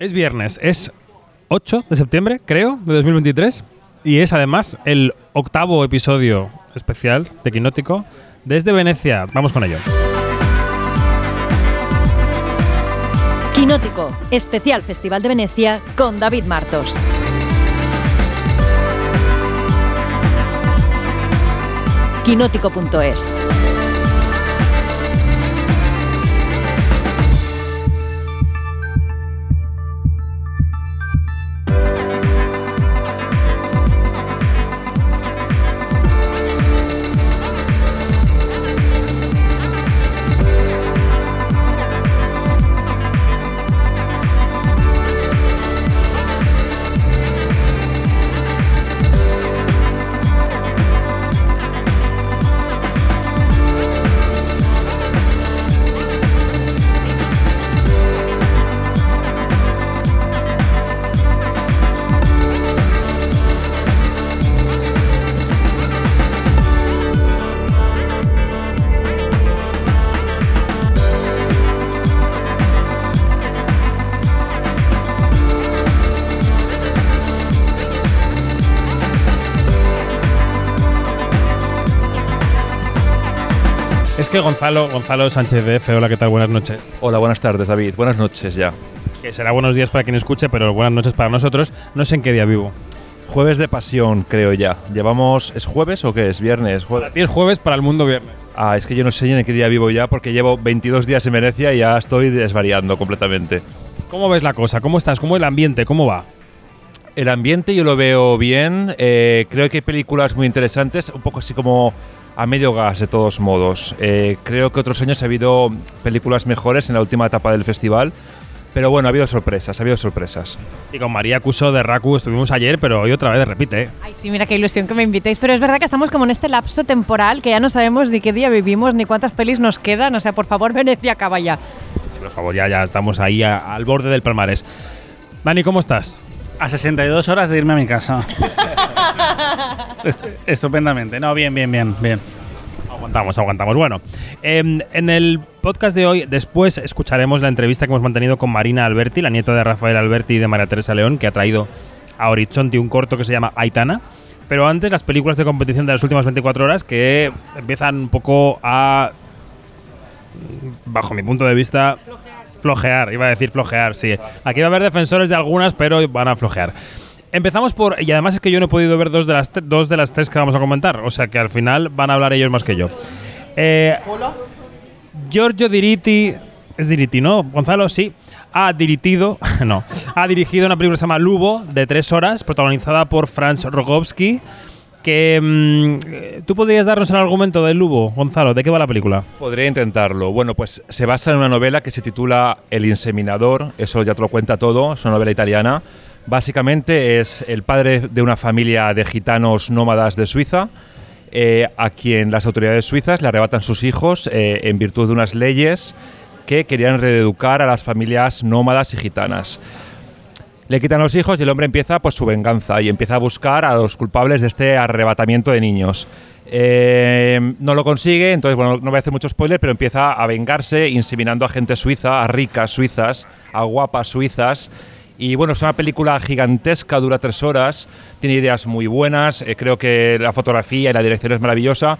Es viernes, es 8 de septiembre, creo, de 2023. Y es además el octavo episodio especial de Quinótico desde Venecia. Vamos con ello. Quinótico, especial Festival de Venecia con David Martos. Quinótico.es que Gonzalo, Gonzalo Sánchez de F, hola, ¿qué tal? Buenas noches. Hola, buenas tardes, David. Buenas noches ya. Que será buenos días para quien escuche, pero buenas noches para nosotros. No sé en qué día vivo. Jueves de pasión, creo ya. Llevamos. ¿Es jueves o qué es? ¿Viernes? Para Jueves. ti es jueves, para el mundo viernes. Ah, es que yo no sé en qué día vivo ya porque llevo 22 días en Venecia y ya estoy desvariando completamente. ¿Cómo ves la cosa? ¿Cómo estás? ¿Cómo el ambiente? ¿Cómo va? El ambiente yo lo veo bien. eh, creo que hay películas muy interesantes, un poco así como a medio gas de todos modos. Eh, creo que otros años ha habido películas mejores en la última etapa del festival. Pero bueno, ha habido sorpresas, ha habido sorpresas. Y con María Cuso de Raku estuvimos ayer, pero hoy otra vez repite. ¿eh? Ay, sí, mira qué ilusión que me invitéis. Pero es verdad que estamos como en este lapso temporal que ya no sabemos ni qué día vivimos ni cuántas pelis nos quedan. O sea, por favor, Venecia, acaba ya. Sí, por favor, ya, ya estamos ahí a- al borde del palmarés. Dani, ¿cómo estás? A 62 horas de irme a mi casa. Est- estupendamente. No, bien, bien, bien, bien. Aguantamos, aguantamos. Bueno, em, en el podcast de hoy, después escucharemos la entrevista que hemos mantenido con Marina Alberti, la nieta de Rafael Alberti y de María Teresa León, que ha traído a Horizonte un corto que se llama Aitana. Pero antes, las películas de competición de las últimas 24 horas que empiezan un poco a, bajo mi punto de vista, flojear. Iba a decir flojear, sí. Aquí va a haber defensores de algunas, pero van a flojear. Empezamos por. Y además es que yo no he podido ver dos de las, dos de las tres que vamos a comentar. O sea que al final van a hablar ellos más que yo. Eh, Giorgio Diritti. Es Diritti, ¿no? Gonzalo, sí. Ha dirigido. No. Ha dirigido una película que se llama Lubo, de tres horas, protagonizada por Franz Rogowski. Que. mm, eh, ¿Tú podrías darnos el argumento del Lubo, Gonzalo? ¿De qué va la película? Podría intentarlo. Bueno, pues se basa en una novela que se titula El inseminador, eso ya te lo cuenta todo, es una novela italiana. Básicamente es el padre de una familia de gitanos nómadas de Suiza, eh, a quien las autoridades suizas le arrebatan sus hijos eh, en virtud de unas leyes que querían reeducar a las familias nómadas y gitanas. Le quitan los hijos y el hombre empieza pues su venganza y empieza a buscar a los culpables de este arrebatamiento de niños. Eh, no lo consigue, entonces bueno, no voy a hacer mucho spoiler, pero empieza a vengarse inseminando a gente suiza, a ricas suizas, a guapas suizas. Y bueno, es una película gigantesca, dura tres horas, tiene ideas muy buenas, eh, creo que la fotografía y la dirección es maravillosa,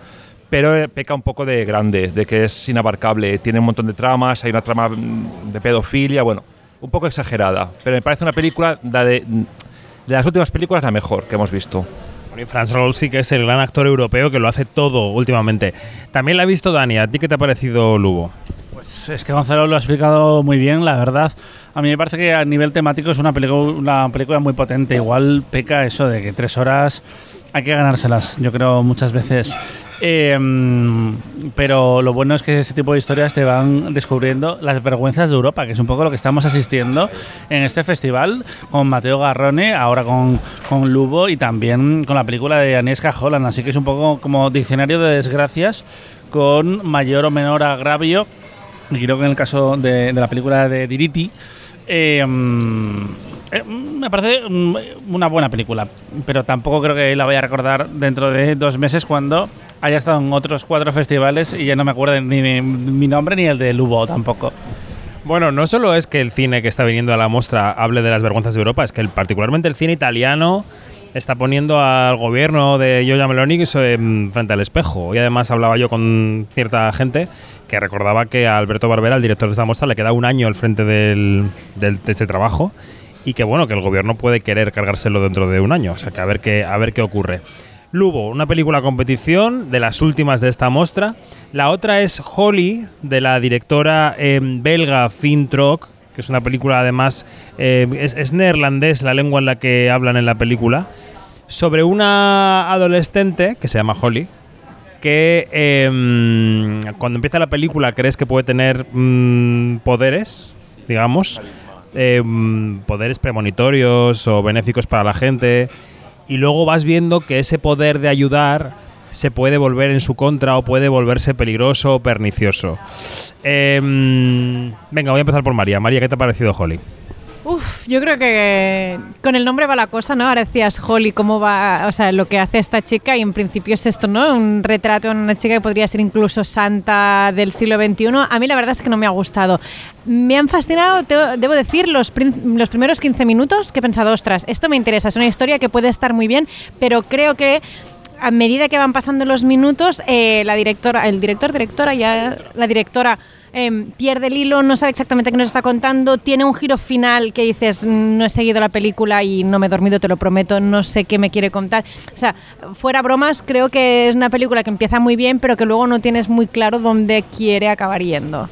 pero eh, peca un poco de grande, de que es inabarcable. Tiene un montón de tramas, hay una trama mm, de pedofilia, bueno, un poco exagerada, pero me parece una película la de, de las últimas películas la mejor que hemos visto. Bueno, y Franz Rogowski, que es el gran actor europeo que lo hace todo últimamente. También la ha visto Dani. ¿A ti qué te ha parecido Lubo? Pues es que Gonzalo lo ha explicado muy bien, la verdad. A mí me parece que a nivel temático es una película, una película muy potente. Igual peca eso de que tres horas hay que ganárselas, yo creo, muchas veces. Eh, pero lo bueno es que ese tipo de historias te van descubriendo las vergüenzas de Europa, que es un poco lo que estamos asistiendo en este festival con Mateo Garrone, ahora con, con Lubo y también con la película de Agnieszka Holland. Así que es un poco como diccionario de desgracias con mayor o menor agravio. Y creo que en el caso de, la película de Diritti, eh, mm, eh, me parece mm, una buena película, pero tampoco creo que la vaya a recordar dentro de dos meses cuando haya estado en otros cuatro festivales y ya no me acuerdo ni mi, mi nombre ni el de Lubo tampoco. Bueno, no solo es que el cine que está viniendo a la muestra hable de las vergüenzas de Europa, es que el- particularmente el cine italiano está poniendo al gobierno de Giorgia Meloni em, frente al espejo. Y además hablaba yo con cierta gente que recordaba que a Alberto Barbera, el director de esta muestra, le queda un año al frente del, del- de este trabajo y que bueno, que el gobierno puede querer cargárselo dentro de un año. O sea, que a ver qué, a ver qué ocurre. Lubo, una película competición de las últimas de esta muestra. La otra es Holly, de la directora em, belga Finn Trok, que es una película además, eh, es, neerlandés la lengua en la que hablan en la película, sobre una adolescente que se llama Holly, que em, cuando empieza la película crees que puede tener mm, poderes, digamos, em, poderes premonitorios o benéficos para la gente, y luego vas viendo que ese poder de ayudar se puede volver en su contra o puede volverse peligroso o pernicioso. Em, venga, voy a empezar por María. María, ¿qué te ha parecido Holly? Uf, yo creo que con el nombre va la cosa, ¿no? Ahora decías, Holly, cómo va, o sea, lo que hace esta chica y en principio es esto, ¿no? Un retrato de una chica que podría ser incluso santa del siglo XXI. A mí la verdad es que no me ha gustado. Me han fascinado, te- debo decir, los, los primeros 15 minutos que he pensado, ostras, esto me interesa, es una historia que puede estar muy bien, pero creo que a medida que van pasando los minutos, eh, la directora, el director, directora, ya la directora eh, pierde el hilo, no sabe exactamente qué nos está contando, tiene un giro final que dices, "Mm, no he seguido la película y no me he dormido, te lo prometo, no sé qué me quiere contar. O sea, fuera bromas, creo que es una película que empieza muy bien, pero que luego no tienes muy claro dónde quiere acabar yendo.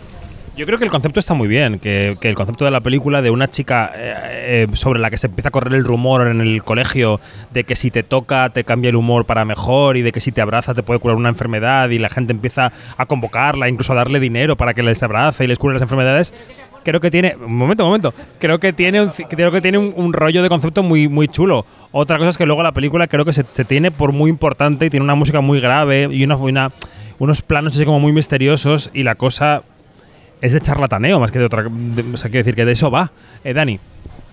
Yo creo que el concepto está muy bien, que, que el concepto de la película de una chica eh, eh, sobre la que se empieza a correr el rumor en el colegio de que si te toca te cambia el humor para mejor y de que si te abraza te puede curar una enfermedad y la gente empieza a convocarla, incluso a darle dinero para que les abrace y les cure las enfermedades. Creo que tiene, un momento, un momento, creo que tiene un, creo que tiene un, rollo de concepto muy, muy chulo. Otra cosa es que luego la película creo que se, se tiene por muy importante y tiene una música muy grave y una, una- unos planos así como muy misteriosos y la cosa es de charlataneo más que de otra. de- o sea, quiero decir que de eso va. Eh, Dani.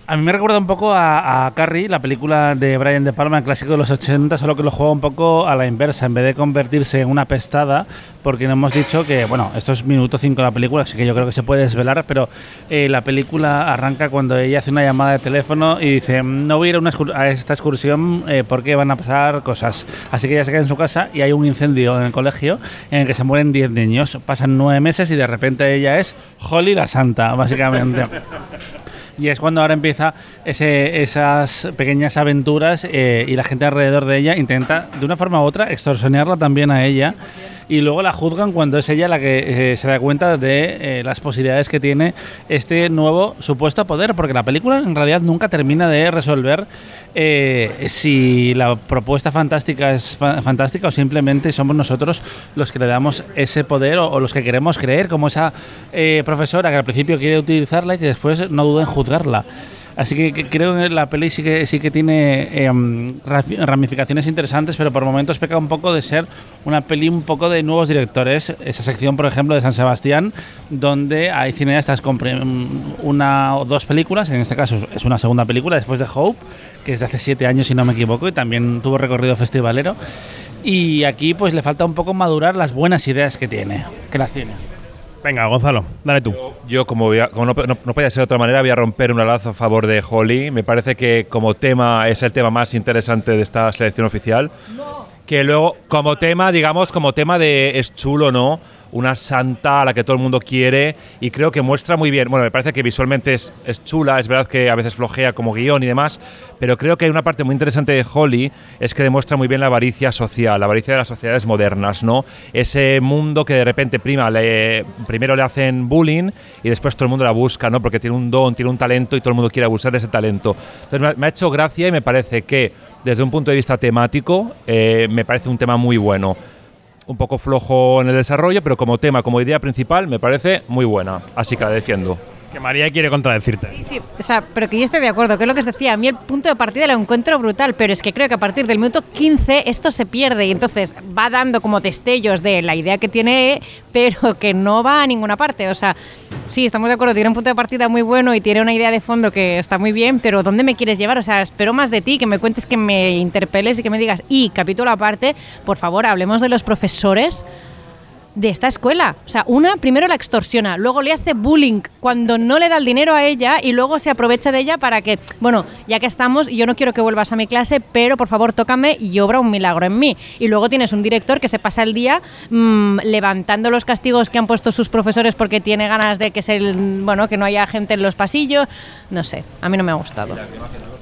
A mí me recuerda un poco a, a Carrie, la película de Brian De Palma, el clásico de los 80, solo que lo juega un poco a la inversa, en vez de convertirse en una pestada, porque no hemos dicho que, bueno, esto es minuto 5 de la película, así que yo creo que se puede desvelar, pero eh, la película arranca cuando ella hace una llamada de teléfono y dice, no voy a ir a, una a esta excursión eh, porque van a pasar cosas. Así que ella se queda en su casa y hay un incendio en el colegio en el que se mueren 10 niños. Pasan 9 meses y de repente ella es Holly la Santa, básicamente. Y es cuando ahora empieza ese- esas pequeñas aventuras eh, y la gente alrededor de ella intenta, de una forma u otra, extorsionarla también a ella. Y luego la juzgan cuando es ella la que eh, se da cuenta de eh, las posibilidades que tiene este nuevo supuesto poder. Porque la película en realidad nunca termina de resolver eh, si la propuesta fantástica es fa- fantástica o simplemente somos nosotros los que le damos ese poder o, los que queremos creer, como esa eh, profesora que al principio quiere utilizarla y que después no duda en juzgarla. Así que, creo que la peli sí que, sí que tiene em, ramificaciones interesantes, pero por momentos peca un poco de ser una peli un poco de nuevos directores. Esa sección, por ejemplo, de San Sebastián, donde hay cineastas con pre- una o dos películas, en este caso es una segunda película, después de Hope, que es de hace siete años, si no me equivoco, y también tuvo recorrido festivalero. Y aquí pues le falta un poco madurar las buenas ideas que tiene, que las tiene. Venga, Gonzalo, dale tú. Yo, como, voy a- como no, no, no podía ser de otra manera, voy a romper una lanza a favor de Holly. Me parece que como tema es el tema más interesante de esta selección oficial. Que luego, como tema, digamos, como tema de es chulo, ¿no? Una santa a la que todo el mundo quiere y creo que muestra muy bien. Bueno, me parece que visualmente es, es chula, es verdad que a veces flojea como guion y demás, pero creo que hay una parte muy interesante de Holly es que demuestra muy bien la avaricia social, la avaricia de las sociedades modernas, ¿no? Ese mundo que de repente prima, primero le hacen bullying y después todo el mundo la busca, ¿no? Porque tiene un don, tiene un talento y todo el mundo quiere abusar de ese talento. Entonces me ha, me ha hecho gracia y me parece que desde un punto de vista temático eh, me parece un tema muy bueno. Un poco flojo en el desarrollo, pero como tema, como idea principal, me parece muy buena. Así que la defiendo. Que María quiere contradecirte. Sí, sí, o sea, pero que yo estoy de acuerdo, que es lo que os decía, a mí el punto de partida lo encuentro brutal, pero es que creo que a partir del minuto 15 esto se pierde y entonces va dando como destellos de la idea que tiene, pero que no va a ninguna parte. O sea, sí, estamos de acuerdo, tiene un punto de partida muy bueno y tiene una idea de fondo que está muy bien, pero ¿dónde me quieres llevar? O sea, espero más de ti, que me cuentes, que me interpeles y que me digas, y capítulo aparte, por favor, hablemos de los profesores de esta escuela. O sea, una primero la extorsiona, luego le hace bullying cuando no le da el dinero a ella y luego se aprovecha de ella para que, bueno, ya que estamos, yo no quiero que vuelvas a mi clase, pero por favor tócame y obra un milagro en mí. Y luego tienes un director que se pasa el día mm, levantando los castigos que han puesto sus profesores porque tiene ganas de que se, bueno, que no haya gente en los pasillos. No sé, a mí no me ha gustado.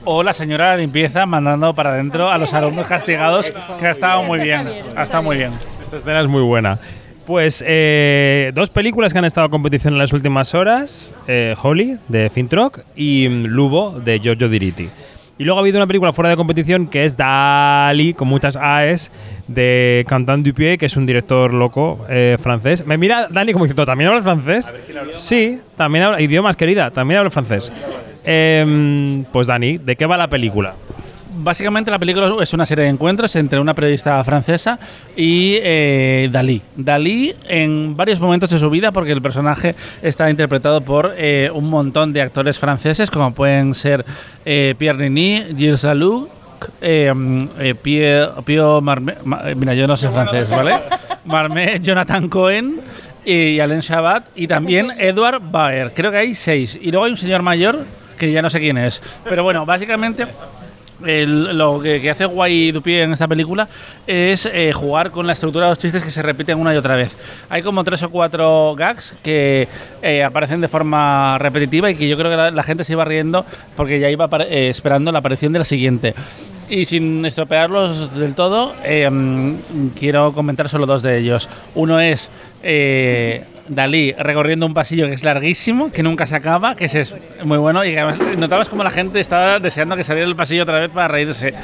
O la señora de limpieza mandando para adentro a los alumnos castigados, que ha estado muy bien. Ha estado muy bien. Esta escena es muy buena. Pues eh, dos películas que han estado en competición en las últimas horas: eh, Holly, de Fintrock, y mm, Lubo, de Giorgio Diritti. Y luego ha habido una película fuera de competición que es Dali, con muchas AES, de Quentin Dupieux, que es un director loco eh, francés. Me mira Dani como diciendo, ¿también habla francés? Sí, también habla idiomas, querida, también habla francés. Em, pues Dani, ¿de qué va la película? Básicamente la película es una serie de encuentros entre una periodista francesa y eh, Dalí. Dalí en varios momentos de su vida, porque el personaje está interpretado por eh, un montón de actores franceses, como pueden ser eh, Pierre Nini, Gilles Salou, eh, eh, Pierre, Pio Marmé, eh, mira, yo no sé francés, ¿vale? Marmé, Jonathan Cohen y Alain Chabat y también Edward Baer. Creo que hay seis. Y luego hay un señor mayor que ya no sé quién es. Pero bueno, básicamente lo que, hace Guay Dupié en esta película es eh, jugar con la estructura de los chistes que se repiten una y otra vez. Hay como tres o cuatro gags que eh, aparecen de forma repetitiva y que yo creo que la, gente se iba riendo porque ya iba eh, esperando la aparición de la siguiente. Y sin estropearlos del todo, mm, quiero comentar solo dos de ellos. Uno es Dalí recorriendo un pasillo que es larguísimo, que nunca se acaba, que es muy bueno y que además notabas como la gente estaba deseando que saliera el pasillo otra vez para reírse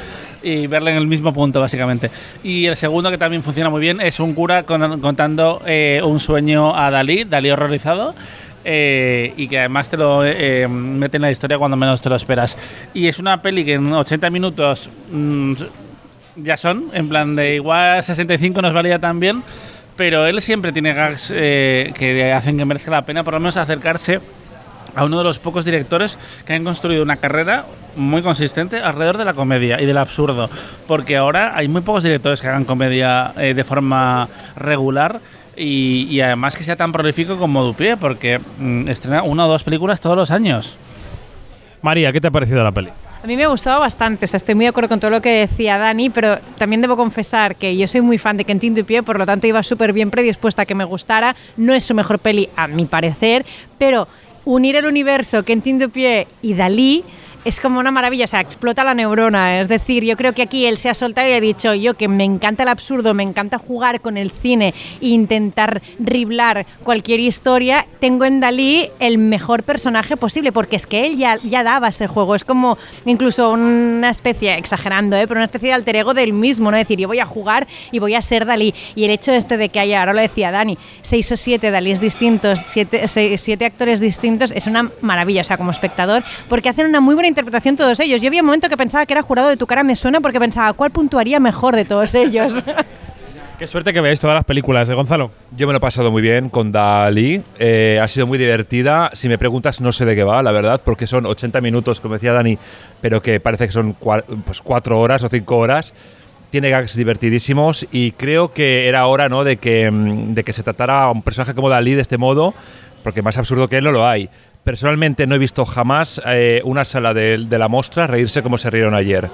y verle en el mismo punto, básicamente. Y el segundo, que también funciona muy bien, es un cura con- contando eh, un sueño a Dalí, Dalí horrorizado. eh, y que además te lo eh, mete en la historia cuando menos te lo esperas. Y es una peli que en 80 minutos mm, ya son, en plan de igual 65 nos valía también, pero él siempre tiene gags eh, que hacen que merezca la pena por lo menos acercarse a uno de los pocos directores que han construido una carrera muy consistente alrededor de la comedia y del absurdo, porque ahora hay muy pocos directores que hagan comedia eh, de forma regular y, y además que sea tan prolífico como Dupié, porque mm, estrena una o dos películas todos los años. María, ¿qué te ha parecido la peli? A mí me ha gustado bastante, o sea, estoy muy de acuerdo con todo lo que decía Dani, pero también debo confesar que yo soy muy fan de Quentin Dupieux, por lo tanto iba súper bien predispuesta a que me gustara. No es su mejor peli, a mi parecer, pero unir el universo Quentin Dupieux y Dalí es como una maravilla, o sea, explota la neurona. Es decir, yo creo que aquí él se ha soltado y ha dicho yo que me encanta el absurdo, me encanta jugar con el cine e intentar driblar cualquier historia. Tengo en Dalí el mejor personaje posible, porque es que él ya, ya daba ese juego. Es como incluso una especie, exagerando, ¿eh? pero una especie de alter ego del mismo, ¿no? Decir, yo voy a jugar y voy a ser Dalí. Y el hecho este de que haya, ahora lo decía Dani, seis o siete Dalís distintos, siete, siete actores distintos, es una maravilla, o sea, como espectador, porque hacen una muy buena interpretación todos ellos. Yo había un momento que pensaba que era jurado de tu cara me suena porque pensaba, ¿cuál puntuaría mejor de todos ellos? Qué suerte que veáis todas las películas, ¿eh, Gonzalo? Yo me lo he pasado muy bien con Dalí. Eh, ha sido muy divertida. Si me preguntas, no sé de qué va, la verdad, porque son 80 minutos, como decía Dani, pero que parece que son pues, cuatro horas o cinco horas. Tiene gags divertidísimos y creo que era hora ¿no? de, que, mm, de que se tratara a un personaje como Dalí de este modo, porque más absurdo que él no lo hay. Personalmente no he visto jamás eh, una sala de, de la mostra reírse como se rieron ayer.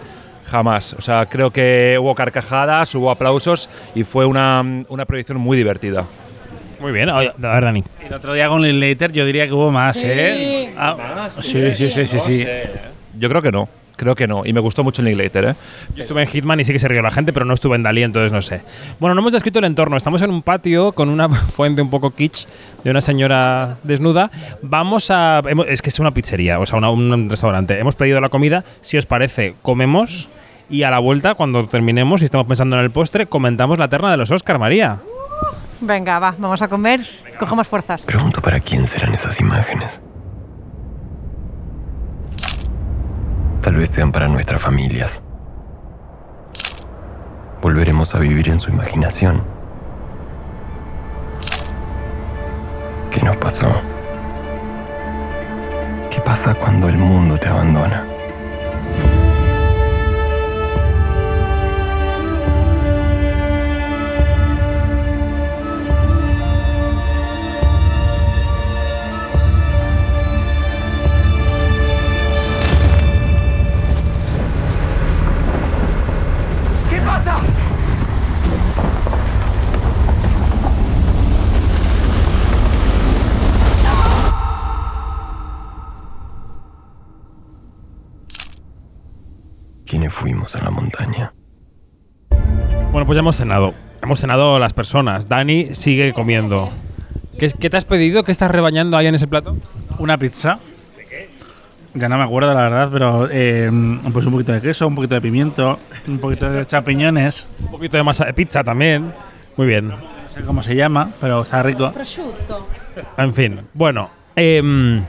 Jamás. O sea, creo que hubo carcajadas, hubo aplausos y fue una, una proyección muy divertida. Muy bien, a ver, Dani. El otro día con Linklater yo diría que hubo más, ¿eh? Ah, sí, sí, sí, sí, sí. Yo creo que no. Creo que no. Y me gustó mucho el Linklater, ¿eh? Yo estuve en Hitman y sí que se rió la gente, pero no estuve en Dalí, entonces no sé. Bueno, no hemos descrito el entorno. Estamos en un patio con una fuente un poco kitsch de una señora desnuda. Vamos a. hemos- Es que es una pizzería, o sea, una- un restaurante. Hemos pedido la comida. Si os parece, comemos. Y a la vuelta, cuando terminemos y estemos pensando en el postre, comentamos la terna de los Oscar, María. Venga, va, vamos a comer, cogemos fuerzas. Pregunto para quién serán esas imágenes. Tal vez sean para nuestras familias. Volveremos a vivir en su imaginación. ¿Qué nos pasó? ¿Qué pasa cuando el mundo te abandona? Pues ya hemos cenado. Hemos cenado las personas. Dani sigue comiendo. ¿Qué, qué te has pedido? ¿Qué estás rebañando ahí en ese plato? Una pizza. Ya no me acuerdo, la verdad, pero eh, pues un poquito de queso, un poquito de pimiento, un poquito de champiñones. Un poquito de masa de pizza también. Muy bien. No sé cómo se llama, pero está rico. En fin, bueno, em,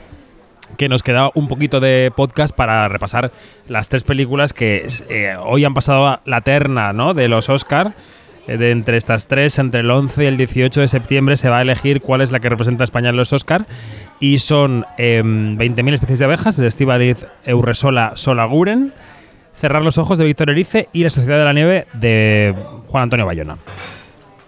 que nos queda un poquito de podcast para repasar las tres películas que eh, hoy han pasado a la terna ¿no? de los Oscar. Eh, De entre estas tres, entre el 11 y el 18 de septiembre se va a elegir cuál es la que representa a España en los Oscar. Y son em, 20.000 especies de abejas de Estíbaliz Urresola Solaguren, Cerrar los ojos de Víctor Erice y La Sociedad de la Nieve de Juan Antonio Bayona.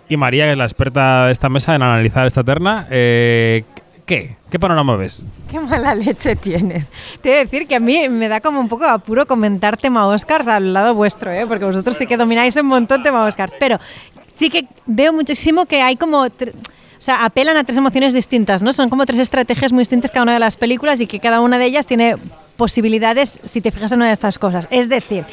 Y María, que es la experta de esta mesa en analizar esta terna, eh, ¿qué? ¿Qué panorama ves? Qué mala leche tienes. Te he de decir que a mí me da como un poco apuro comentar tema Oscars al lado vuestro, ¿eh? porque vosotros sí que domináis un montón tema Oscars. Pero sí que veo muchísimo que hay como. O sea, apelan a tres emociones distintas, ¿no? Son como tres estrategias muy distintas cada una de las películas y que cada una de ellas tiene posibilidades si te fijas en una de estas cosas. Es decir,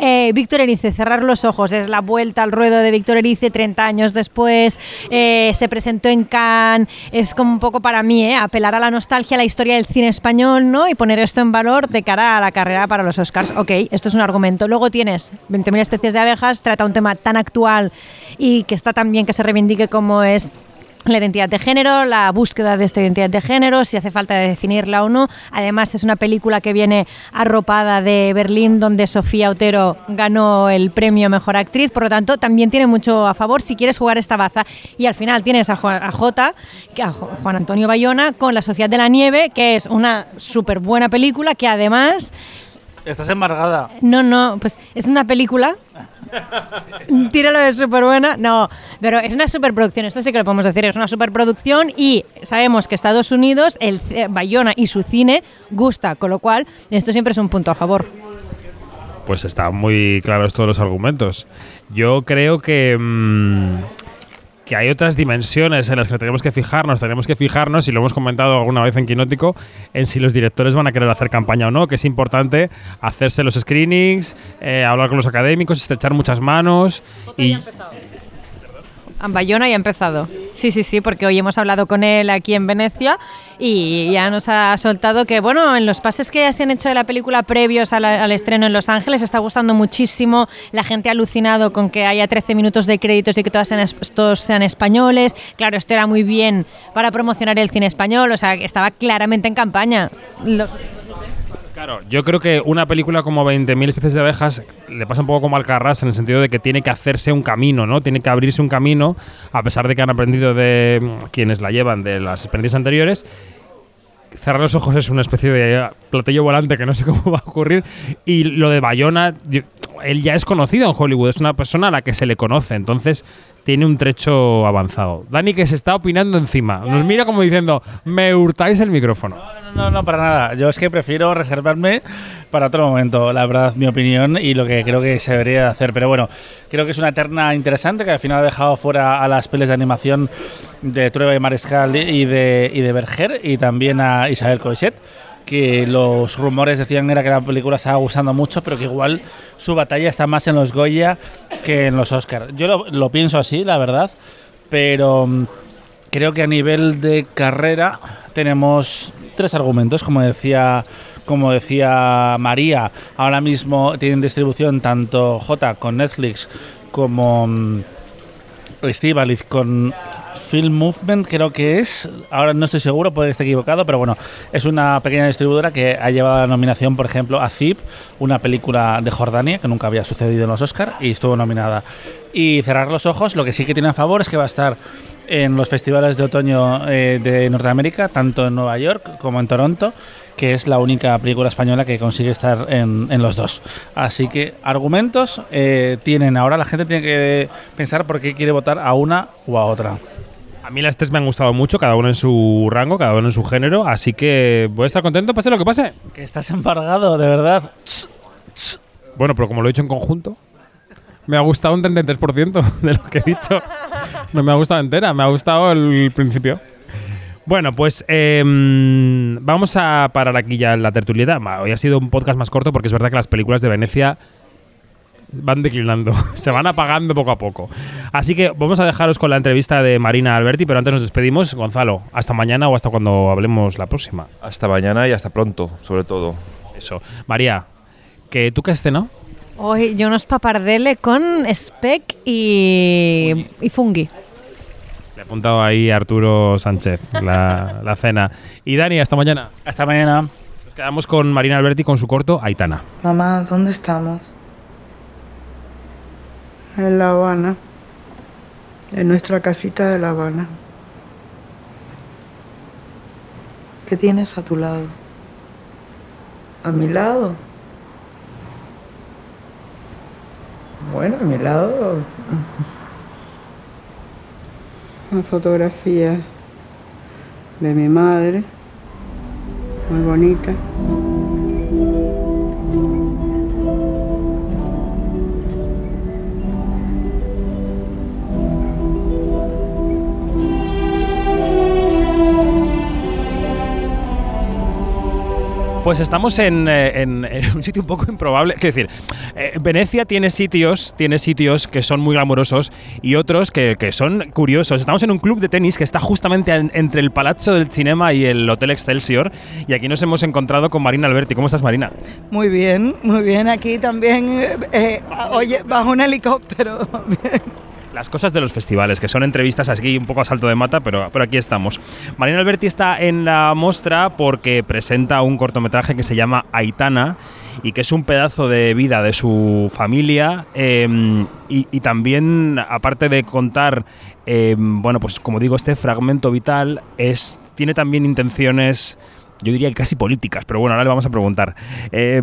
eh, Víctor Erice, cerrar los ojos, es la vuelta al ruedo de Víctor Erice 30 años después, eh, se presentó en Cannes, es como un poco para mí, ¿eh? apelar a la nostalgia, a la historia del cine español, ¿no? Y poner esto en valor de cara a la carrera para los Oscars. Ok, esto es un argumento. Luego tienes 20.000 especies de abejas, trata un tema tan actual y que está tan bien que se reivindique como es la identidad de género, la búsqueda de esta identidad de género, si hace falta definirla o no. Además, es una película que viene arropada de Berlín, donde Sofía Otero ganó el premio Mejor Actriz, por lo tanto, también tiene mucho a favor si quieres jugar esta baza. Y al final tienes a, Juan, a Jota, a Juan Antonio Bayona, con La Sociedad de la Nieve, que es una súper buena película que además Estás embargada. no, no, pues es una película. Tíralo de súper buena. No, pero es una superproducción. Esto sí que lo podemos decir. Es una superproducción y sabemos que Estados Unidos, el eh, Bayona y su cine gusta, con lo cual esto siempre es un punto a favor. Pues están muy claros todos los argumentos. Yo creo que, mm, que hay otras dimensiones en las que tenemos que fijarnos. Tenemos que fijarnos, y lo hemos comentado alguna vez en Quinótico, en si los directores van a querer hacer campaña o no, que es importante hacerse los screenings, eh, hablar con los académicos, estrechar muchas manos. Y, Bayona ya ha empezado. Sí, sí, sí, porque hoy hemos hablado con él aquí en Venecia y ya nos ha soltado que, bueno, en los pases que ya se han hecho de la película previos a la- al estreno en Los Ángeles está gustando muchísimo. La gente ha alucinado con que haya 13 minutos de créditos y que todas sean todos sean españoles. Claro, esto era muy bien para promocionar el cine español, o sea, estaba claramente en campaña. Los- Claro, yo creo que una película como 20.000 especies de abejas le pasa un poco como al Carras en el sentido de que tiene que hacerse un camino, ¿no? Tiene que abrirse un camino, a pesar de que han aprendido de mm, quienes la llevan de las experiencias anteriores. Cerrar los ojos es una especie de platillo volante que no sé cómo va a ocurrir. Y lo de Bayona, yo- él ya es conocido en Hollywood, es una persona a la que se le conoce, entonces tiene un trecho avanzado. Dani que se está opinando encima, nos mira como diciendo, me hurtáis el micrófono. No, no, no, para nada. Yo es que prefiero reservarme para otro momento, la verdad, mi opinión y lo que creo que se debería de hacer. Pero bueno, creo que es una terna interesante que al final ha dejado fuera a las pelis de animación de Trueba y Mariscal y de, y de Berger y también a Isabel Coixet que los rumores decían era que la película estaba gustando mucho, pero que igual su batalla está más en los Goya que en los Oscars. Yo lo, pienso así, la verdad, pero mm, creo que a nivel de carrera tenemos tres argumentos, como decía como decía María, ahora mismo tienen distribución tanto J con Netflix como mm, Estivaliz con Film Movement, creo que es. Ahora no estoy seguro, puede que esté equivocado, pero bueno, es una pequeña distribuidora que ha llevado la nominación, por ejemplo, a Zip, una película de Jordania que nunca había sucedido en los Oscar y estuvo nominada. Y cerrar los ojos, lo que sí que tiene a favor es que va a estar en los festivales de otoño eh, de Norteamérica, tanto en Nueva York como en Toronto, que es la única película española que consigue estar en, en los dos. Así que argumentos eh, tienen. Ahora la gente tiene que pensar por qué quiere votar a una o a otra. A mí las tres me han gustado mucho, cada uno en su rango, cada uno en su género, así que voy a estar contento, pase lo que pase. Que estás embargado, de verdad. Bueno, pero como lo he hecho en conjunto, me ha gustado un 33% de lo que he dicho. No me ha gustado entera, me ha gustado el principio. Bueno, pues em, vamos a parar aquí ya la tertulieta. Hoy ha sido un podcast más corto porque es verdad que las películas de Venecia van declinando, se van apagando poco a poco. Así que vamos a dejaros con la entrevista de Marina Alberti, pero antes nos despedimos. Gonzalo, hasta mañana o hasta cuando hablemos la próxima. Hasta mañana y hasta pronto, sobre todo. Eso. María, que tú qué has cenado? Hoy yo unos papardele con speck y, y fungi. Le he apuntado ahí a Arturo Sánchez la, la cena. Y Dani, hasta mañana. Hasta mañana. Nos quedamos con Marina Alberti con su corto Aitana. Mamá, ¿dónde estamos? En La Habana. En nuestra casita de La Habana. ¿Qué tienes a tu lado? ¿A mi lado? Bueno, a mi lado. Una fotografía de mi madre. Muy bonita. Pues estamos en, eh, en- un sitio un poco improbable. Quiero decir, eh, Venecia tiene sitios, tiene sitios que son muy glamurosos y otros que, son curiosos. Estamos en un club de tenis que está justamente en- entre el Palazzo del Cinema y el Hotel Excelsior. Y aquí nos hemos encontrado con Marina Alberti. ¿Cómo estás, Marina? Muy bien, muy bien. Aquí también, eh, oye, bajo un helicóptero. Las cosas de los festivales, que son entrevistas aquí un poco a salto de mata, pero, pero aquí estamos. Marina Alberti está en la mostra porque presenta un cortometraje que se llama Aitana y que es un pedazo de vida de su familia eh, y, también, aparte de contar, eh, bueno, pues como digo, este fragmento vital, es, tiene también intenciones yo diría que casi políticas, pero bueno, ahora le vamos a preguntar. Eh,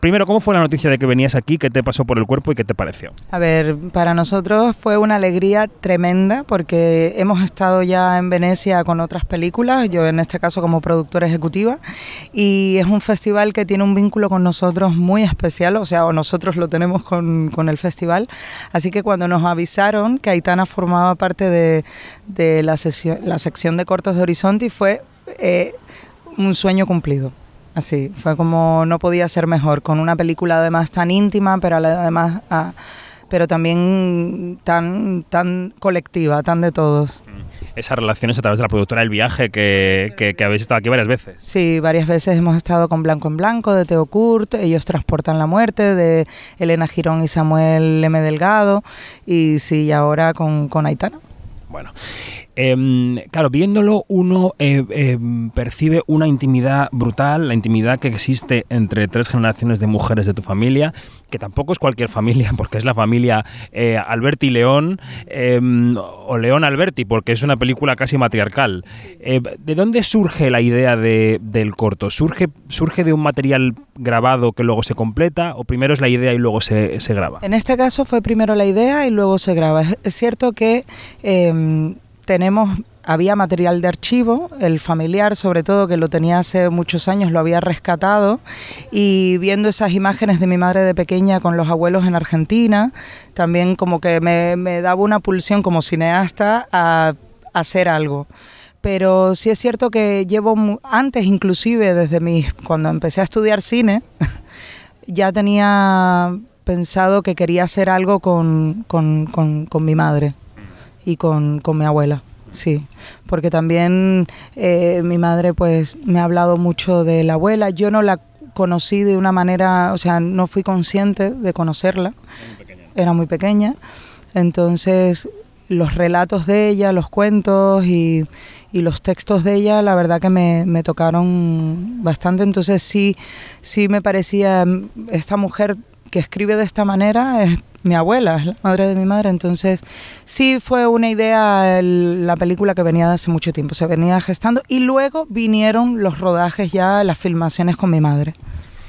primero, ¿cómo fue la noticia de que venías aquí? ¿Qué te pasó por el cuerpo y qué te pareció? A ver, para nosotros fue una alegría tremenda porque hemos estado ya en Venecia con otras películas, yo en este caso como productora ejecutiva, y es un festival que tiene un vínculo con nosotros muy especial, o sea, o nosotros lo tenemos con, con el festival, así que cuando nos avisaron que Aitana formaba parte de, de la, sesión- la sección de cortos de Horizonte fue eh, un sueño cumplido. Así, fue como no podía ser mejor, con una película además tan íntima, pero además, ah, pero también tan, tan colectiva, tan de todos. esas relaciones a través de la productora El Viaje, que, que- que habéis estado aquí varias veces. Sí, varias veces hemos estado con Blanco en Blanco, de Teo Kurt, ellos transportan la muerte, de Elena Girón y Samuel M. Delgado, y sí, ahora con, con Aitana. Bueno, em, claro, viéndolo uno eh, em, percibe una intimidad brutal, la intimidad que existe entre tres generaciones de mujeres de tu familia, que tampoco es cualquier familia, porque es la familia eh, Alberti León em, o León Alberti, porque es una película casi matriarcal. Eh, ¿De dónde surge la idea de- del corto? ¿Surge, ¿Surge de un material grabado que luego se completa o primero es la idea y luego se, se graba? En este caso fue primero la idea y luego se graba. Es, cierto que tenemos, había material de archivo, el familiar sobre todo, que lo tenía hace muchos años, lo había rescatado, y viendo esas imágenes de mi madre de pequeña con los abuelos en Argentina, también como que me, me daba una pulsión como cineasta a, hacer algo. Pero sí es cierto que llevo antes inclusive desde mis cuando empecé a estudiar cine ya tenía pensado que quería hacer algo con- con- con mi madre y con, con mi abuela. Sí, porque también eh, mi madre pues me ha hablado mucho de la abuela. Yo no la conocí de una manera, o sea, no fui consciente de conocerla. Era muy pequeña. Entonces, los relatos de ella, los cuentos y, y los textos de ella, la verdad que me, me tocaron bastante. Entonces, sí, sí me parecía mm, esta mujer que escribe de esta manera mi abuela, es la madre de mi madre. Entonces, sí fue una idea el- la película que venía de hace mucho tiempo, se venía gestando y luego vinieron los rodajes ya, las filmaciones con mi madre.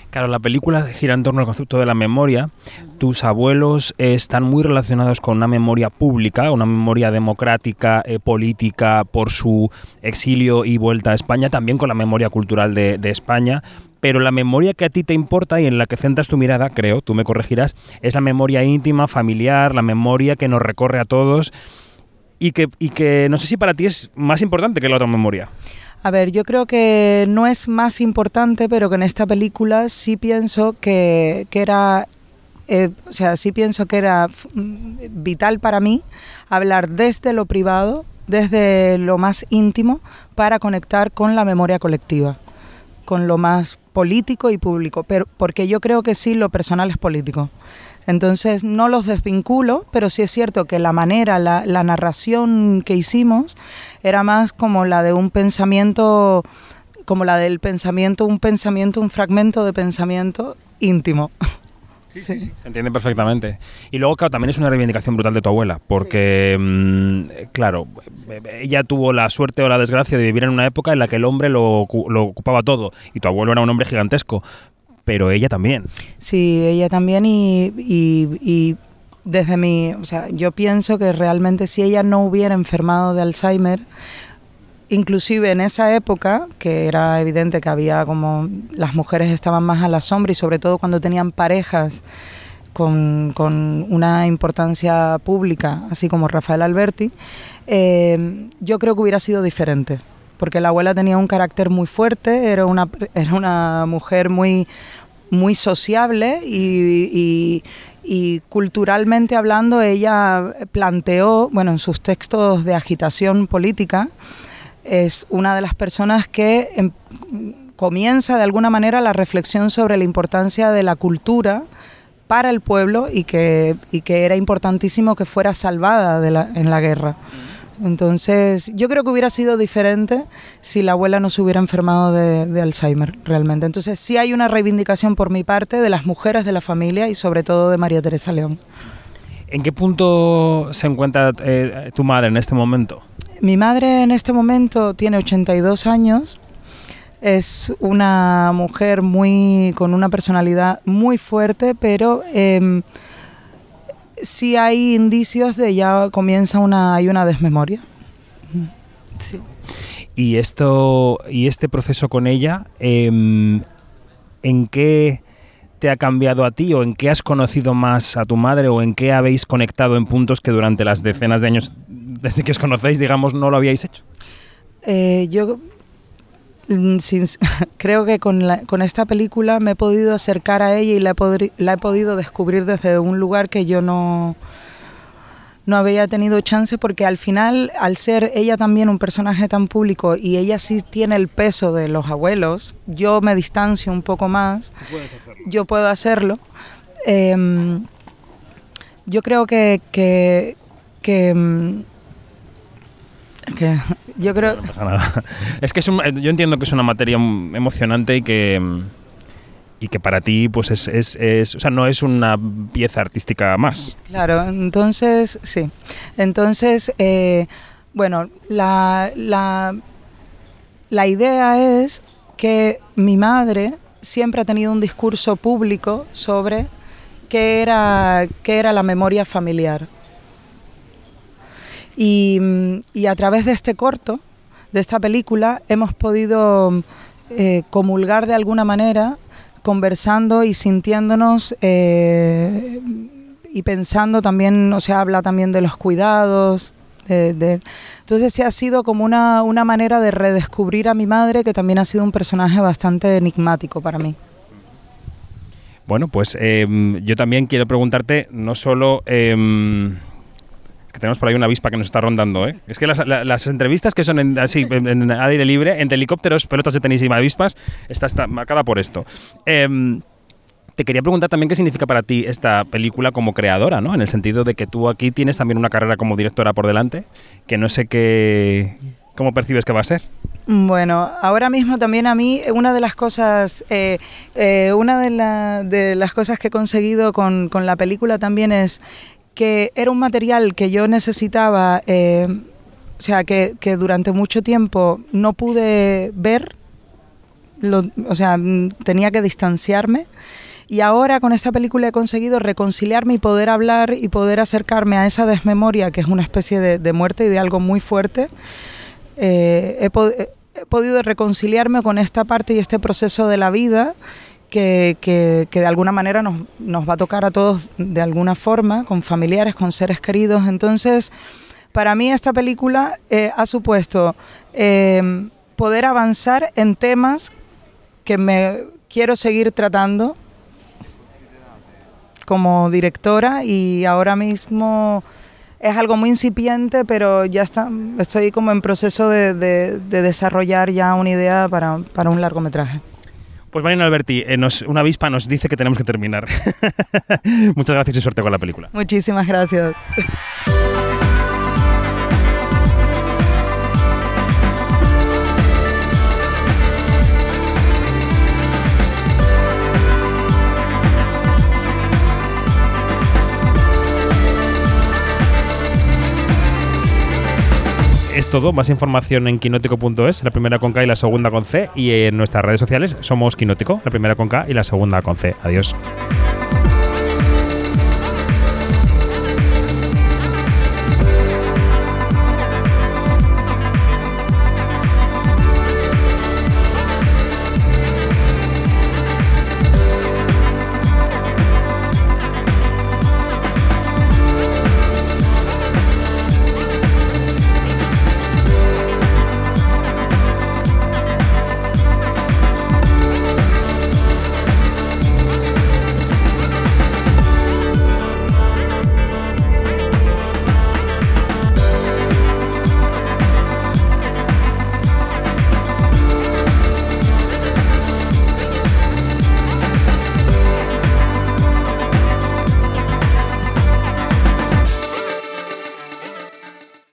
Claro, la película gira en torno al concepto de la memoria. Tus abuelos están muy relacionados con una memoria pública, una memoria democrática, eh, política, por su exilio y vuelta a España, también con la memoria cultural de, de España. Pero la memoria que a ti te importa y en la que centras tu mirada, creo, tú me corregirás, es la memoria íntima, familiar, la memoria que nos recorre a todos y que, y que no sé si para ti es más importante que la otra memoria. A ver, yo creo que no es más importante, pero que en esta película sí pienso que, que era eh, o sea, sí pienso que era mm, vital para mí hablar desde lo privado, desde lo más íntimo, para conectar con la memoria colectiva, con lo más político y público, pero porque yo creo que sí lo personal es político. Entonces no los desvinculo, pero sí es cierto que la manera, la narración que hicimos era más como la de un pensamiento, como la del pensamiento, un pensamiento, un fragmento de pensamiento íntimo. Sí, Se entiende perfectamente. Y luego, claro, también es una reivindicación brutal de tu abuela, porque, mm, claro, ella tuvo la suerte o la desgracia de vivir en una época en la que el hombre lo, ocu- lo ocupaba todo, y tu abuelo era un hombre gigantesco, pero ella también. Sí, ella también y, y- y desde mi, o sea, yo pienso que realmente si ella no hubiera enfermado de Alzheimer, inclusive en esa época, que era evidente que había como las mujeres estaban más a la sombra y sobre todo cuando tenían parejas con, con una importancia pública, así como Rafael Alberti, eh, yo creo que hubiera sido diferente. Porque la abuela tenía un carácter muy fuerte, era una, era una mujer muy, muy sociable y, y- y culturalmente hablando ella planteó, bueno, en sus textos de agitación política, es una de las personas que em, comienza de alguna manera la reflexión sobre la importancia de la cultura para el pueblo y que, era importantísimo que fuera salvada en la guerra. Entonces, yo creo que hubiera sido diferente si la abuela no se hubiera enfermado de, de Alzheimer, realmente. Entonces, sí hay una reivindicación por mi parte de las mujeres de la familia y sobre todo de María Teresa León. ¿En qué punto se encuentra eh, tu madre en este momento? Mi madre en este momento tiene 82 años. Es una mujer muy con una personalidad muy fuerte, pero em, sí hay indicios de ya comienza una hay una desmemoria. Sí. Y esto y este proceso con ella, em, ¿en qué te ha cambiado a ti o en qué has conocido más a tu madre o en qué habéis conectado en puntos que durante las decenas de años desde que os conocéis, digamos, no lo habíais hecho? Eh, yo sin- creo que con, la- con esta película me he podido acercar a ella y la he, podri- la he podido descubrir desde un lugar que yo no, no había tenido chance porque al final, al ser ella también un personaje tan público y ella sí tiene el peso de los abuelos, yo me distancio un poco más, yo puedo hacerlo. Em, yo creo que, que, que, mm, que yo creo... No pasa nada. Es que es un- yo entiendo que es una materia emocionante y que mm, y que para ti pues es, es, es- o sea, no es una pieza artística más. Claro, entonces, sí. Entonces, eh, bueno, la, la, la idea es que mi madre siempre ha tenido un discurso público sobre qué era, qué era la memoria familiar. Y, a través de este corto, de esta película, hemos podido eh, comulgar de alguna manera, conversando y sintiéndonos eh, y pensando también, o sea, habla también de los cuidados. de- Entonces sí ha sido como una, una manera de redescubrir a mi madre, que también ha sido un personaje bastante enigmático para mí. Bueno, pues em, yo también quiero preguntarte, no solo... em, que tenemos por ahí una avispa que nos está rondando, ¿eh? Es que las, la- las entrevistas que son así, en, aire libre, entre helicópteros, pelotas de tenis y avispas, está, está marcada por esto. Em, te quería preguntar también qué significa para ti esta película como creadora, ¿no? En el sentido de que tú aquí tienes también una carrera como directora por delante, que no sé qué... ¿Cómo percibes que va a ser? Bueno, ahora mismo también a mí una de las cosas, eh, eh, una de, de las cosas que he conseguido con, con la película también es que era un material que yo necesitaba, eh, o sea, que, que durante mucho tiempo no pude ver, o sea, mm, tenía que distanciarme. Y ahora con esta película he conseguido reconciliarme y poder hablar y poder acercarme a esa desmemoria, que es una especie de, muerte y de algo muy fuerte. Eh, he podido reconciliarme con esta parte y este proceso de la vida que, de alguna manera nos, va a tocar a todos de alguna forma, con familiares, con seres queridos. Entonces, para mí esta película eh, ha supuesto eh, poder avanzar en temas que me quiero seguir tratando como directora y ahora mismo es algo muy incipiente, pero ya está, estoy como en proceso de, de- de desarrollar ya una idea para un largometraje. Pues Marina Alberti, eh, una avispa nos dice que tenemos que terminar. Muchas gracias y suerte con la película. Muchísimas gracias. Es todo, más información en quinótico.es, la primera con K y la segunda con C, y en nuestras redes sociales somos Quinótico, la primera con K y la segunda con C. Adiós.